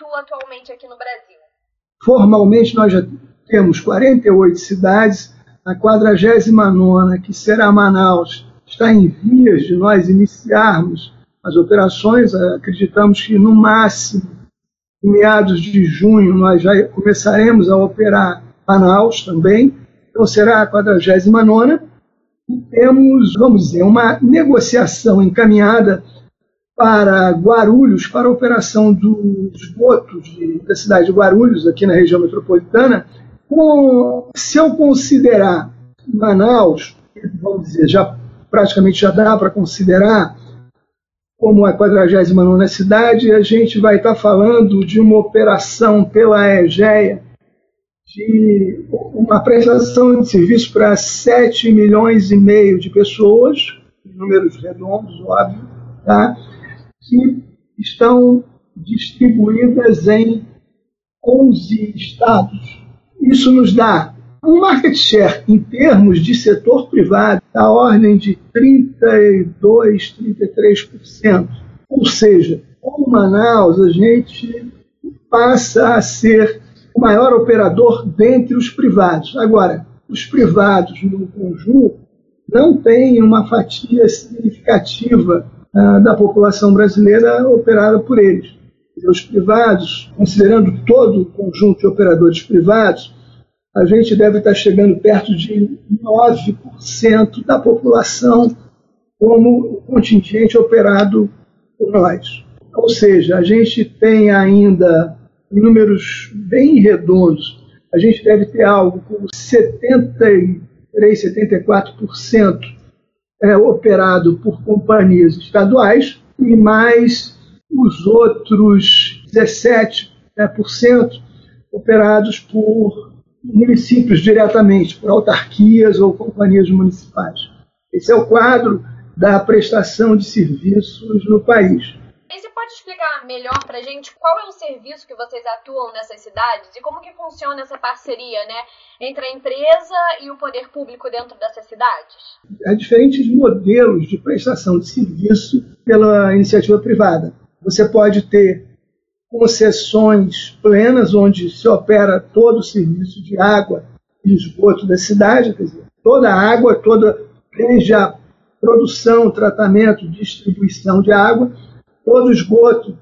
atua atualmente aqui no Brasil? Formalmente, nós já temos 48 cidades. A 49, que será Manaus, está em vias de nós iniciarmos as operações. Acreditamos que, no máximo, em meados de junho, nós já começaremos a operar Manaus também. Então, será a 49. E temos, vamos dizer, uma negociação encaminhada para Guarulhos, para a operação dos esgotos de, da cidade de Guarulhos, aqui na região metropolitana, com, se eu considerar Manaus, vamos dizer, já praticamente já dá para considerar como a 49 cidade, a gente vai estar falando de uma operação pela EGEA de uma prestação de serviço para 7 milhões e meio de pessoas, números redondos, óbvio, tá? Que estão distribuídas em 11 estados. Isso nos dá um market share em termos de setor privado da ordem de 32, 33%. Ou seja, com Manaus a gente passa a ser o maior operador dentre os privados. Agora, os privados no conjunto não têm uma fatia significativa da população brasileira operada por eles. Os privados, considerando todo o conjunto de operadores privados, a gente deve estar chegando perto de 9% da população como contingente operado por nós. Ou seja, a gente tem ainda números bem redondos, a gente deve ter algo como 73, 74% é, operado por companhias estaduais e mais os outros 17% né, por cento operados por municípios diretamente, por autarquias ou companhias municipais. Esse é o quadro da prestação de serviços no país. E você pode explicar melhor para a gente qual é o serviço que vocês atuam nessas cidades e como que funciona essa parceria né, entre a empresa e o poder público dentro dessas cidades? Há diferentes modelos de prestação de serviço pela iniciativa privada. Você pode ter concessões plenas, onde se opera todo o serviço de água e esgoto da cidade, quer dizer, toda a água, toda, desde a produção, tratamento, distribuição de água, todo o esgoto,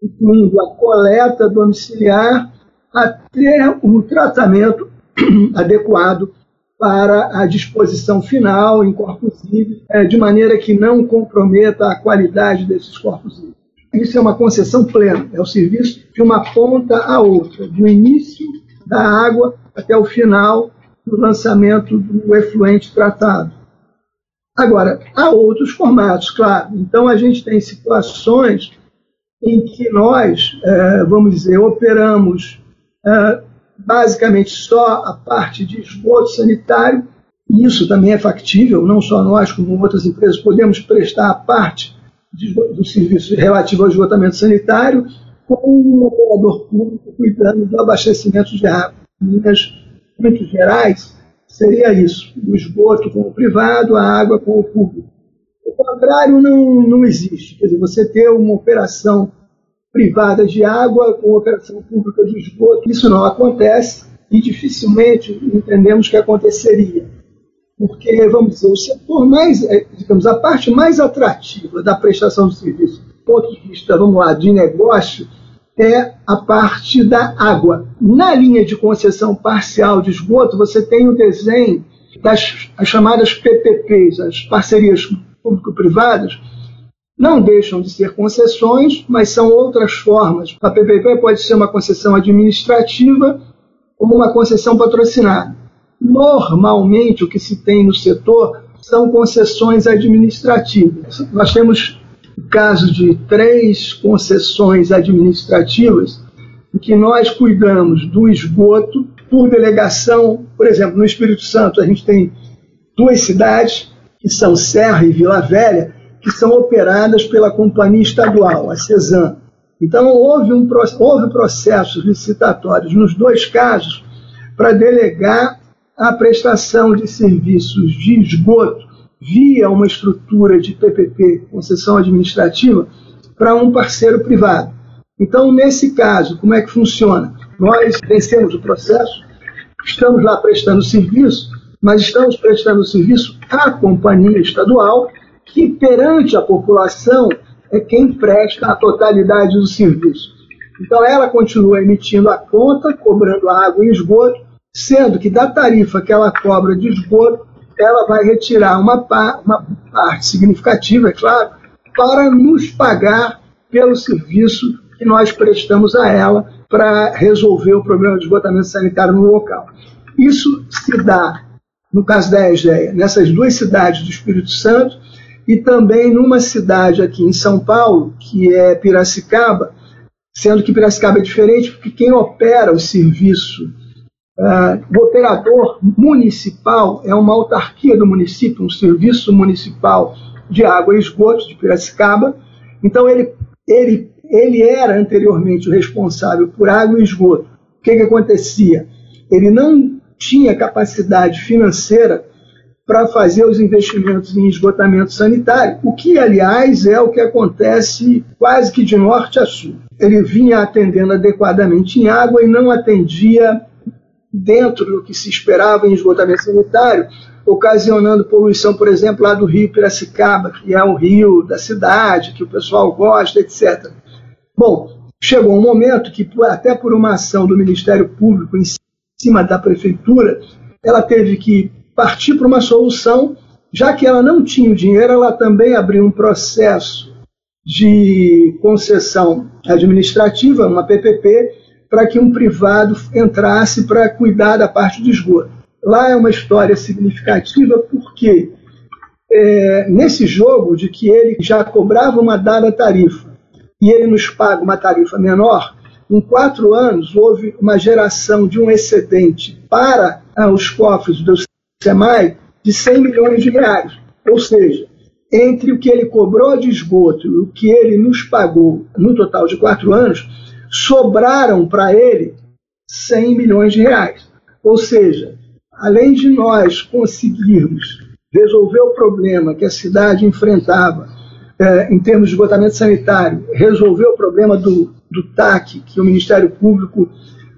incluindo a coleta domiciliar, até o tratamento adequado para a disposição final em corpos hídricos, é, de maneira que não comprometa a qualidade desses corpos hídricos. Isso é uma concessão plena, é o serviço de uma ponta a outra, do início da água até o final do lançamento do efluente tratado. Agora, há outros formatos, claro. Então, a gente tem situações em que nós, é, vamos dizer, operamos é, basicamente só a parte de esgoto sanitário, e isso também é factível, não só nós, como outras empresas, podemos prestar a parte do serviço relativo ao esgotamento sanitário com um operador público cuidando do abastecimento de água. Em linhas muito gerais, seria isso: o esgoto com o privado, a água com o público. O contrário não, não existe. Quer dizer, você ter uma operação privada de água com operação pública de esgoto, isso não acontece e dificilmente entendemos que aconteceria. Porque, vamos dizer, o setor mais, é, digamos, a parte mais atrativa da prestação de serviço, do ponto de vista, vamos lá, de negócio, é a parte da água. Na linha de concessão parcial de esgoto, você tem o desenho das as chamadas PPPs, as parcerias público-privadas, não deixam de ser concessões, mas são outras formas. A PPP pode ser uma concessão administrativa ou uma concessão patrocinada. Normalmente, o que se tem no setor são concessões administrativas. Nós temos o caso de três concessões administrativas em que nós cuidamos do esgoto por delegação. Por exemplo, no Espírito Santo, a gente tem duas cidades, que são Serra e Vila Velha, que são operadas pela companhia estadual, a CESAM. Então, houve, um, houve processos licitatórios nos dois casos para delegar a prestação de serviços de esgoto via uma estrutura de PPP, concessão administrativa, para um parceiro privado. Então, nesse caso, como é que funciona? Nós vencemos o processo, estamos lá prestando serviço, mas estamos prestando serviço à companhia estadual, que perante a população é quem presta a totalidade do serviço. Então, ela continua emitindo a conta, cobrando água e esgoto, sendo que da tarifa que ela cobra de esgoto, ela vai retirar uma, uma parte significativa, é claro, para nos pagar pelo serviço que nós prestamos a ela para resolver o problema de esgotamento sanitário no local. Isso se dá, no caso da EGEA, nessas duas cidades do Espírito Santo e também numa cidade aqui em São Paulo, que é Piracicaba, sendo que Piracicaba é diferente porque quem opera o serviço Uh, o operador municipal é uma autarquia do município, um serviço municipal de água e esgoto de Piracicaba. Então, ele, ele, ele era anteriormente o responsável por água e esgoto. O que, que acontecia? Ele não tinha capacidade financeira para fazer os investimentos em esgotamento sanitário, o que, aliás, é o que acontece quase que de norte a sul. Ele vinha atendendo adequadamente em água e não atendia dentro do que se esperava em esgotamento sanitário, ocasionando poluição, por exemplo, lá do rio Piracicaba, que é o rio da cidade, que o pessoal gosta, etc. Bom, chegou um momento que, até por uma ação do Ministério Público em cima da Prefeitura, ela teve que partir para uma solução, já que ela não tinha o dinheiro, ela também abriu um processo de concessão administrativa, uma PPP, para que um privado entrasse para cuidar da parte do esgoto. Lá é uma história significativa porque é, nesse jogo de que ele já cobrava uma dada tarifa e ele nos paga uma tarifa menor, em quatro anos houve uma geração de um excedente para ah, os cofres do SEMAI de 100 milhões de reais. Ou seja, entre o que ele cobrou de esgoto e o que ele nos pagou no total de quatro anos, sobraram para ele 100 milhões de reais. Ou seja, além de nós conseguirmos resolver o problema que a cidade enfrentava é, em termos de esgotamento sanitário, resolver o problema do, do TAC, que o Ministério Público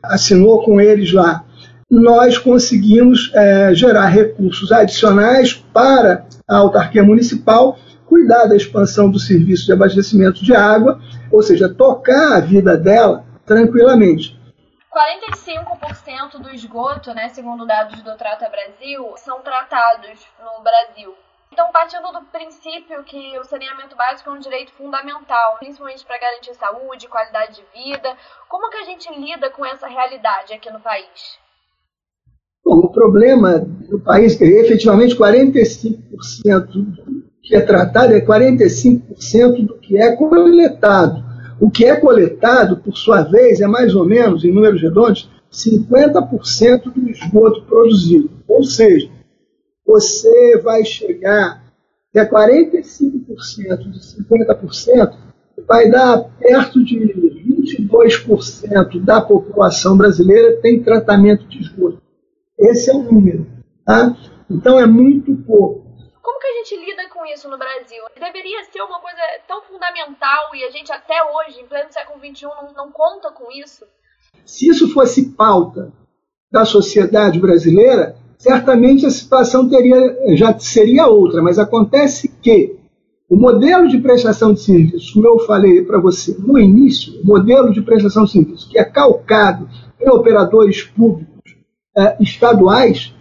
assinou com eles lá, nós conseguimos é, gerar recursos adicionais para a autarquia municipal cuidar da expansão do serviço de abastecimento de água, ou seja, tocar a vida dela tranquilamente. 45% do esgoto, né, segundo dados do Trata Brasil, são tratados no Brasil. Então, partindo do princípio que o saneamento básico é um direito fundamental, principalmente para garantir saúde, qualidade de vida, como que a gente lida com essa realidade aqui no país? Bom, o problema do país é que efetivamente 45% que é tratado é 45% do que é coletado. O que é coletado, por sua vez, é mais ou menos, em números redondos, 50% do esgoto produzido. Ou seja, você vai chegar até 45% de 50%, vai dar perto de 22% da população brasileira tem tratamento de esgoto. Esse é o número. Tá? Então é muito pouco. Como que a gente lida isso no Brasil? Deveria ser uma coisa tão fundamental e a gente até hoje, em pleno século XXI, não, não conta com isso? Se isso fosse pauta da sociedade brasileira, certamente a situação teria, já seria outra, mas acontece que o modelo de prestação de serviço, como eu falei para você no início, o modelo de prestação de serviço que é calcado em operadores públicos eh, estaduais,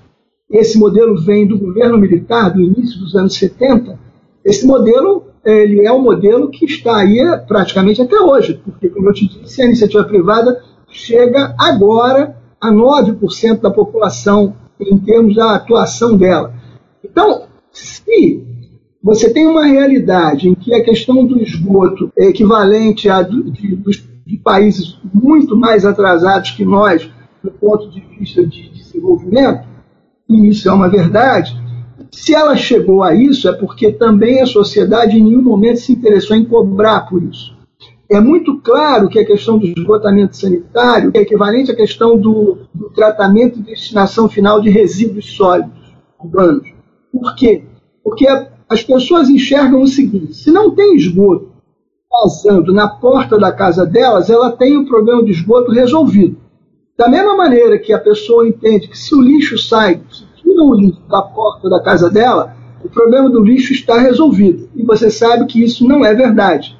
esse modelo vem do governo militar do início dos anos 70. Esse modelo ele é um modelo que está aí praticamente até hoje, porque, como eu te disse, a iniciativa privada chega agora a 9% da população em termos da atuação dela. Então, se você tem uma realidade em que a questão do esgoto é equivalente a de, de, de países muito mais atrasados que nós, do ponto de vista de desenvolvimento, e isso é uma verdade, se ela chegou a isso, é porque também a sociedade em nenhum momento se interessou em cobrar por isso. É muito claro que a questão do esgotamento sanitário é equivalente à questão do, do tratamento e destinação final de resíduos sólidos urbanos. Por quê? Porque as pessoas enxergam o seguinte: se não tem esgoto, vazando na porta da casa delas, ela tem o problema de esgoto resolvido. Da mesma maneira que a pessoa entende que se o lixo sai, se tira o lixo da porta da casa dela, o problema do lixo está resolvido. E você sabe que isso não é verdade.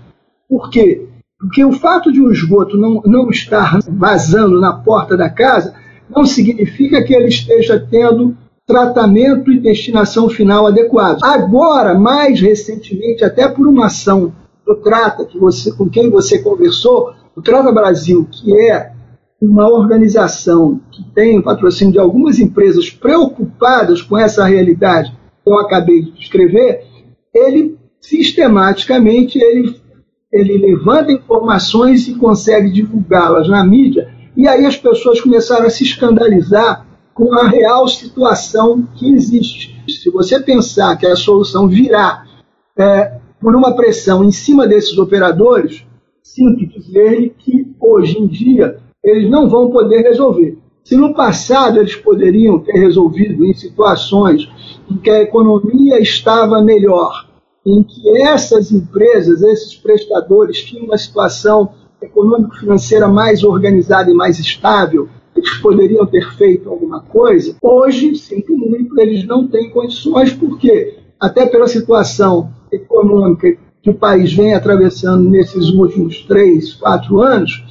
Por quê? Porque o fato de o esgoto não, não estar vazando na porta da casa não significa que ele esteja tendo tratamento e destinação final adequados. Agora, mais recentemente, até por uma ação do Trata, que você, com quem você conversou, o Trata Brasil, que é uma organização que tem o patrocínio de algumas empresas preocupadas com essa realidade que eu acabei de descrever, ele sistematicamente ele, ele levanta informações e consegue divulgá-las na mídia, e aí as pessoas começaram a se escandalizar com a real situação que existe. Se você pensar que a solução virá é, por uma pressão em cima desses operadores, sinto dizer-lhe que hoje em dia eles não vão poder resolver. Se no passado eles poderiam ter resolvido em situações em que a economia estava melhor, em que essas empresas, esses prestadores tinham uma situação econômico-financeira mais organizada e mais estável, eles poderiam ter feito alguma coisa. Hoje, sinto muito, eles não têm condições, porque, até pela situação econômica que o país vem atravessando nesses últimos três, quatro anos,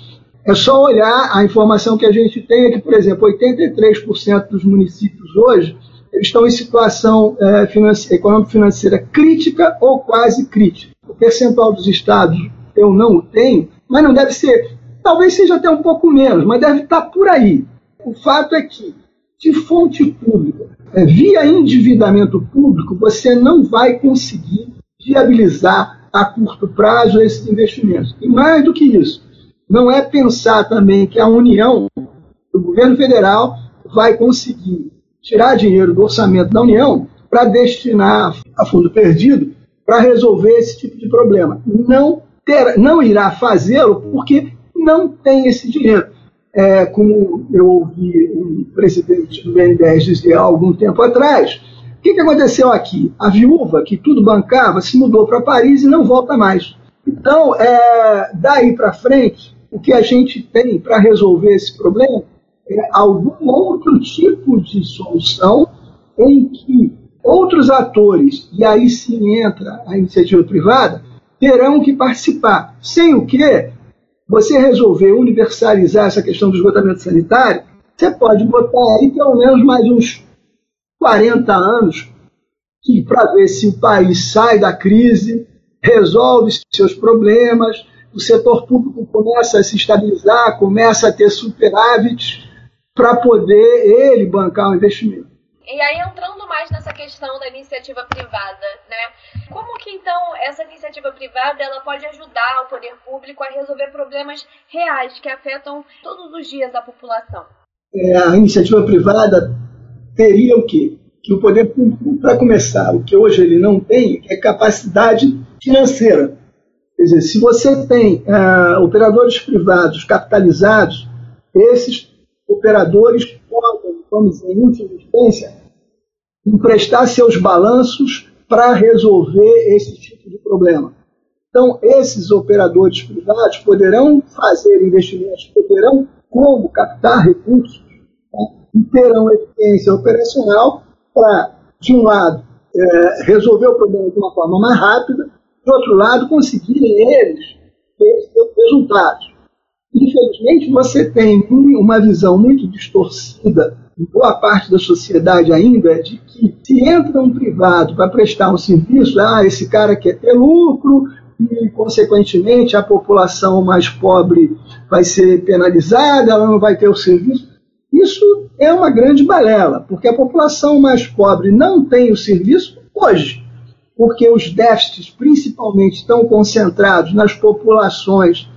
é só olhar a informação que a gente tem é que, por exemplo, 83% dos municípios hoje estão em situação é, econômico-financeira crítica ou quase crítica. O percentual dos estados eu não o tenho, mas não deve ser, talvez seja até um pouco menos, mas deve estar por aí. O fato é que, de fonte pública, é, via endividamento público, você não vai conseguir viabilizar a curto prazo esses investimentos. E mais do que isso, não é pensar também que a União, o governo federal, vai conseguir tirar dinheiro do orçamento da União para destinar a fundo perdido para resolver esse tipo de problema. Não, ter, não irá fazê-lo porque não tem esse dinheiro. É, como eu ouvi um presidente do BNDES dizer há algum tempo atrás, o que, que aconteceu aqui? A viúva, que tudo bancava, se mudou para Paris e não volta mais. Então, é, daí para frente, o que a gente tem para resolver esse problema é algum outro tipo de solução em que outros atores, e aí sim entra a iniciativa privada, terão que participar. Sem o que você resolver universalizar essa questão do esgotamento sanitário, você pode botar aí pelo menos mais uns 40 anos para ver se o país sai da crise, resolve seus problemas, o setor público começa a se estabilizar, começa a ter superávit para poder ele bancar o investimento. E aí entrando mais nessa questão da iniciativa privada, né? Como que então essa iniciativa privada ela pode ajudar o poder público a resolver problemas reais que afetam todos os dias a população? É, a iniciativa privada teria o quê? Que o poder público, para começar, o que hoje ele não tem é capacidade financeira Quer dizer, se você tem uh, operadores privados capitalizados, esses operadores podem, vamos dizer, em instância, emprestar seus balanços para resolver esse tipo de problema. Então, esses operadores privados poderão fazer investimentos, poderão como captar recursos né, e terão eficiência operacional para, de um lado, é, resolver o problema de uma forma mais rápida de outro lado, conseguirem eles ter seus resultados. Infelizmente, você tem uma visão muito distorcida em boa parte da sociedade ainda de que se entra um privado para prestar um serviço, ah, esse cara quer ter lucro e, consequentemente, a população mais pobre vai ser penalizada, ela não vai ter o serviço. Isso é uma grande balela, porque a população mais pobre não tem o serviço hoje porque os déficits principalmente estão concentrados nas populações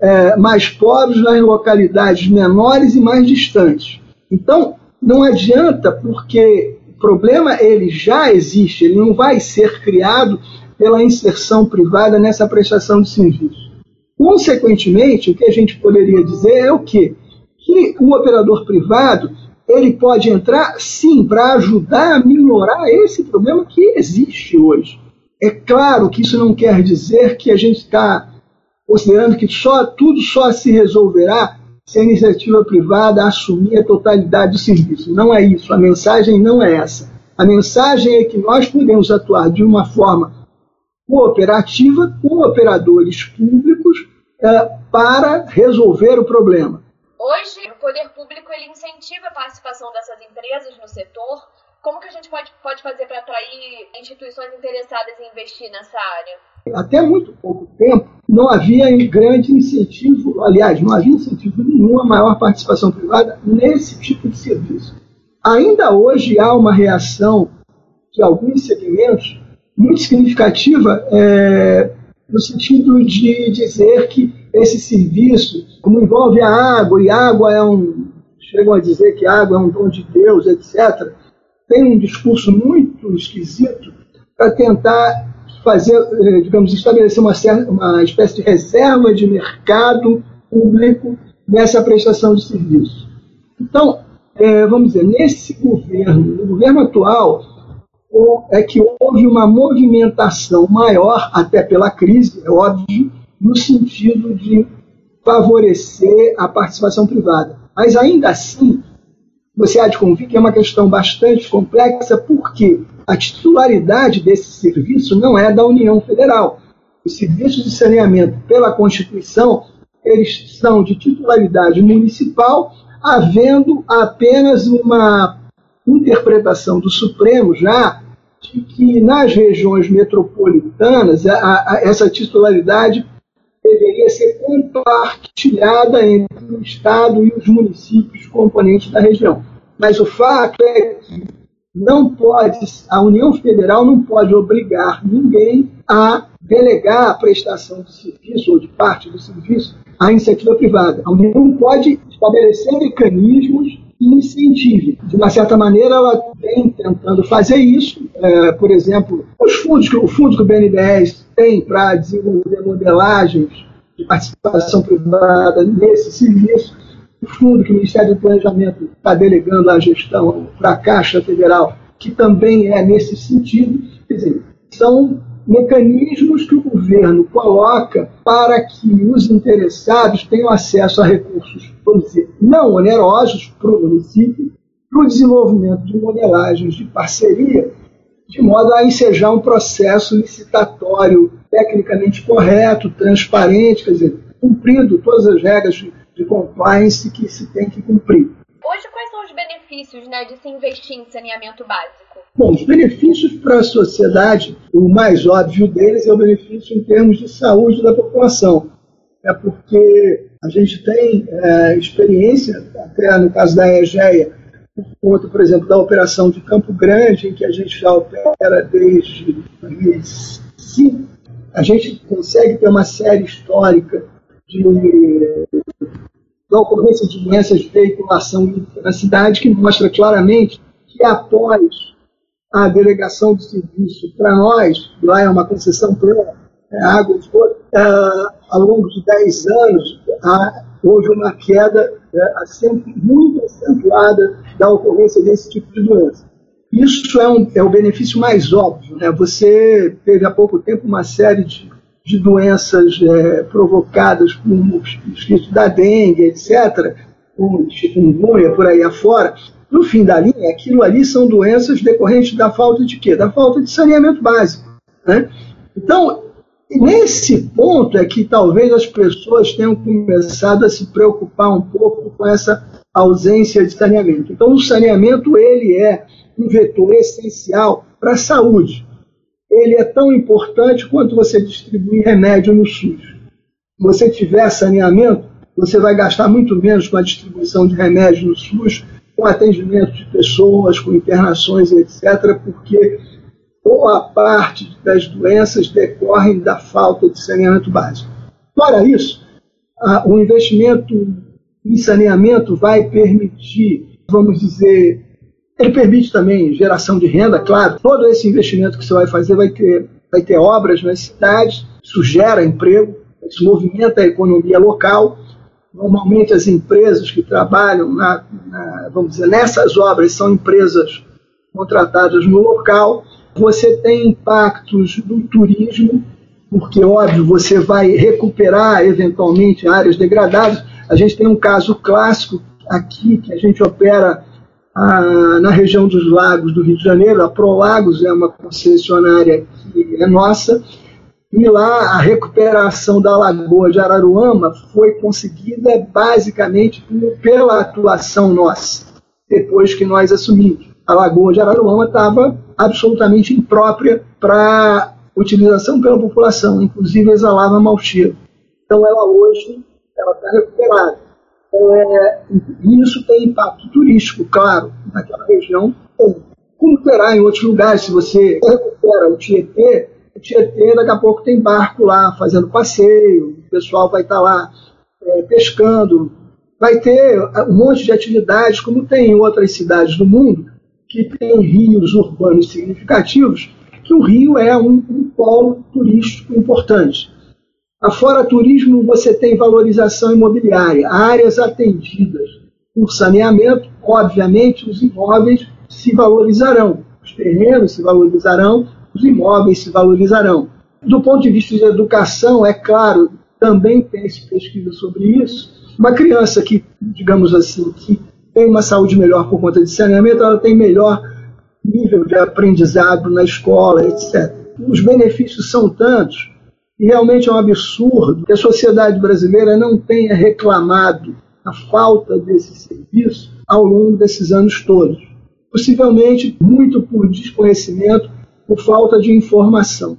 é, mais pobres, nas localidades menores e mais distantes. Então, não adianta, porque o problema ele já existe, ele não vai ser criado pela inserção privada nessa prestação de serviço. Consequentemente, o que a gente poderia dizer é o quê? Que o operador privado ele pode entrar, sim, para ajudar a minorar esse problema que existe hoje. É claro que isso não quer dizer que a gente está considerando que só, tudo só se resolverá se a iniciativa privada assumir a totalidade do serviço. Não é isso, a mensagem não é essa. A mensagem é que nós podemos atuar de uma forma cooperativa com operadores públicos é, para resolver o problema. Hoje, o poder público ele incentiva a participação dessas empresas no setor. Como que a gente pode, pode fazer para atrair instituições interessadas em investir nessa área? Até muito pouco tempo, não havia grande incentivo, aliás, não havia incentivo nenhum a maior participação privada nesse tipo de serviço. Ainda hoje há uma reação de alguns segmentos muito significativa é, no sentido de dizer que esse serviço, como envolve a água, e água é um. chegam a dizer que água é um dom de Deus, etc., tem um discurso muito esquisito para tentar fazer, eh, digamos, estabelecer uma, uma espécie de reserva de mercado público nessa prestação de serviço. Então, é, vamos dizer, nesse governo, no governo atual, é que houve uma movimentação maior, até pela crise, é óbvio, no sentido de favorecer a participação privada. Mas ainda assim, você há de convir que é uma questão bastante complexa, porque a titularidade desse serviço não é da União Federal. Os serviços de saneamento, pela Constituição, eles são de titularidade municipal, havendo apenas uma interpretação do Supremo já de que nas regiões metropolitanas a, a, essa titularidade deveria ser compartilhada entre o Estado e os municípios componentes da região. Mas o fato é que não pode, a União Federal não pode obrigar ninguém a delegar a prestação de serviço ou de parte do serviço à iniciativa privada. A União pode estabelecer mecanismos que incentive. De uma certa maneira, ela vem tentando fazer isso. É, por exemplo, os fundos o fundo que o BNDES tem para desenvolver modelagens de participação privada nesse serviço, o fundo que o Ministério do Planejamento está delegando a gestão para a Caixa Federal, que também é nesse sentido. Quer dizer, são mecanismos que o governo coloca para que os interessados tenham acesso a recursos, vamos dizer, não onerosos para o município, para o desenvolvimento de modelagens de parceria, de modo a ensejar um processo licitatório tecnicamente correto, transparente, quer dizer, cumprindo todas as regras de, de compliance que se tem que cumprir. Hoje, quais são os benefícios né, de se investir em saneamento básico? Bom, os benefícios para a sociedade, o mais óbvio deles é o benefício em termos de saúde da população. É porque a gente tem é, experiência, até no caso da EGEA, por conta, por exemplo, da operação de Campo Grande, em que a gente já opera desde 2005, a gente consegue ter uma série histórica de da ocorrência de doenças de veiculação na cidade que mostra claramente que após a delegação de serviço para nós, lá é uma concessão pela é, água de uh, ao longo de 10 anos, há, houve uma queda é, muito acentuada da ocorrência desse tipo de doença. Isso é, um, é o benefício mais óbvio. Né? Você teve há pouco tempo uma série de, de doenças é, provocadas por mosquitos da dengue, etc., como chikungunya por aí afora, no fim da linha, aquilo ali são doenças decorrentes da falta de quê? Da falta de saneamento básico. Né? Então, nesse ponto é que talvez as pessoas tenham começado a se preocupar um pouco com essa ausência de saneamento. Então, o saneamento ele é um vetor essencial para a saúde. Ele é tão importante quanto você distribuir remédio no SUS. Se você tiver saneamento, você vai gastar muito menos com a distribuição de remédio no SUS com atendimento de pessoas, com internações, etc., porque boa parte das doenças decorrem da falta de saneamento básico. Fora isso, a, o investimento em saneamento vai permitir, vamos dizer, ele permite também geração de renda, claro. Todo esse investimento que você vai fazer vai ter, vai ter obras nas cidades, isso gera emprego, isso movimenta a economia local Normalmente as empresas que trabalham na, na, vamos dizer, nessas obras são empresas contratadas no local. Você tem impactos do turismo, porque, óbvio, você vai recuperar eventualmente áreas degradadas. A gente tem um caso clássico aqui que a gente opera ah, na região dos lagos do Rio de Janeiro. A Prolagos é uma concessionária que é nossa. E lá a recuperação da lagoa de Araruama foi conseguida basicamente pela atuação nossa, depois que nós assumimos. A lagoa de Araruama estava absolutamente imprópria para utilização pela população, inclusive exalava mau cheiro. Então ela hoje ela está recuperada. É, isso tem impacto turístico, claro, naquela região. Como terá em outros lugares, se você recupera o Tietê, o Tietê daqui a pouco tem barco lá fazendo passeio, o pessoal vai estar tá lá é, pescando, vai ter um monte de atividades, como tem em outras cidades do mundo, que tem rios urbanos significativos, que o Rio é um, um polo turístico importante. Afora turismo, você tem valorização imobiliária, áreas atendidas por saneamento, obviamente os imóveis se valorizarão, os terrenos se valorizarão, os imóveis se valorizarão. Do ponto de vista de educação, é claro, também tem se pesquisa sobre isso. Uma criança que, digamos assim, que tem uma saúde melhor por conta de saneamento, ela tem melhor nível de aprendizado na escola, etc. Os benefícios são tantos e realmente é um absurdo que a sociedade brasileira não tenha reclamado a falta desse serviço ao longo desses anos todos. Possivelmente muito por desconhecimento, por falta de informação.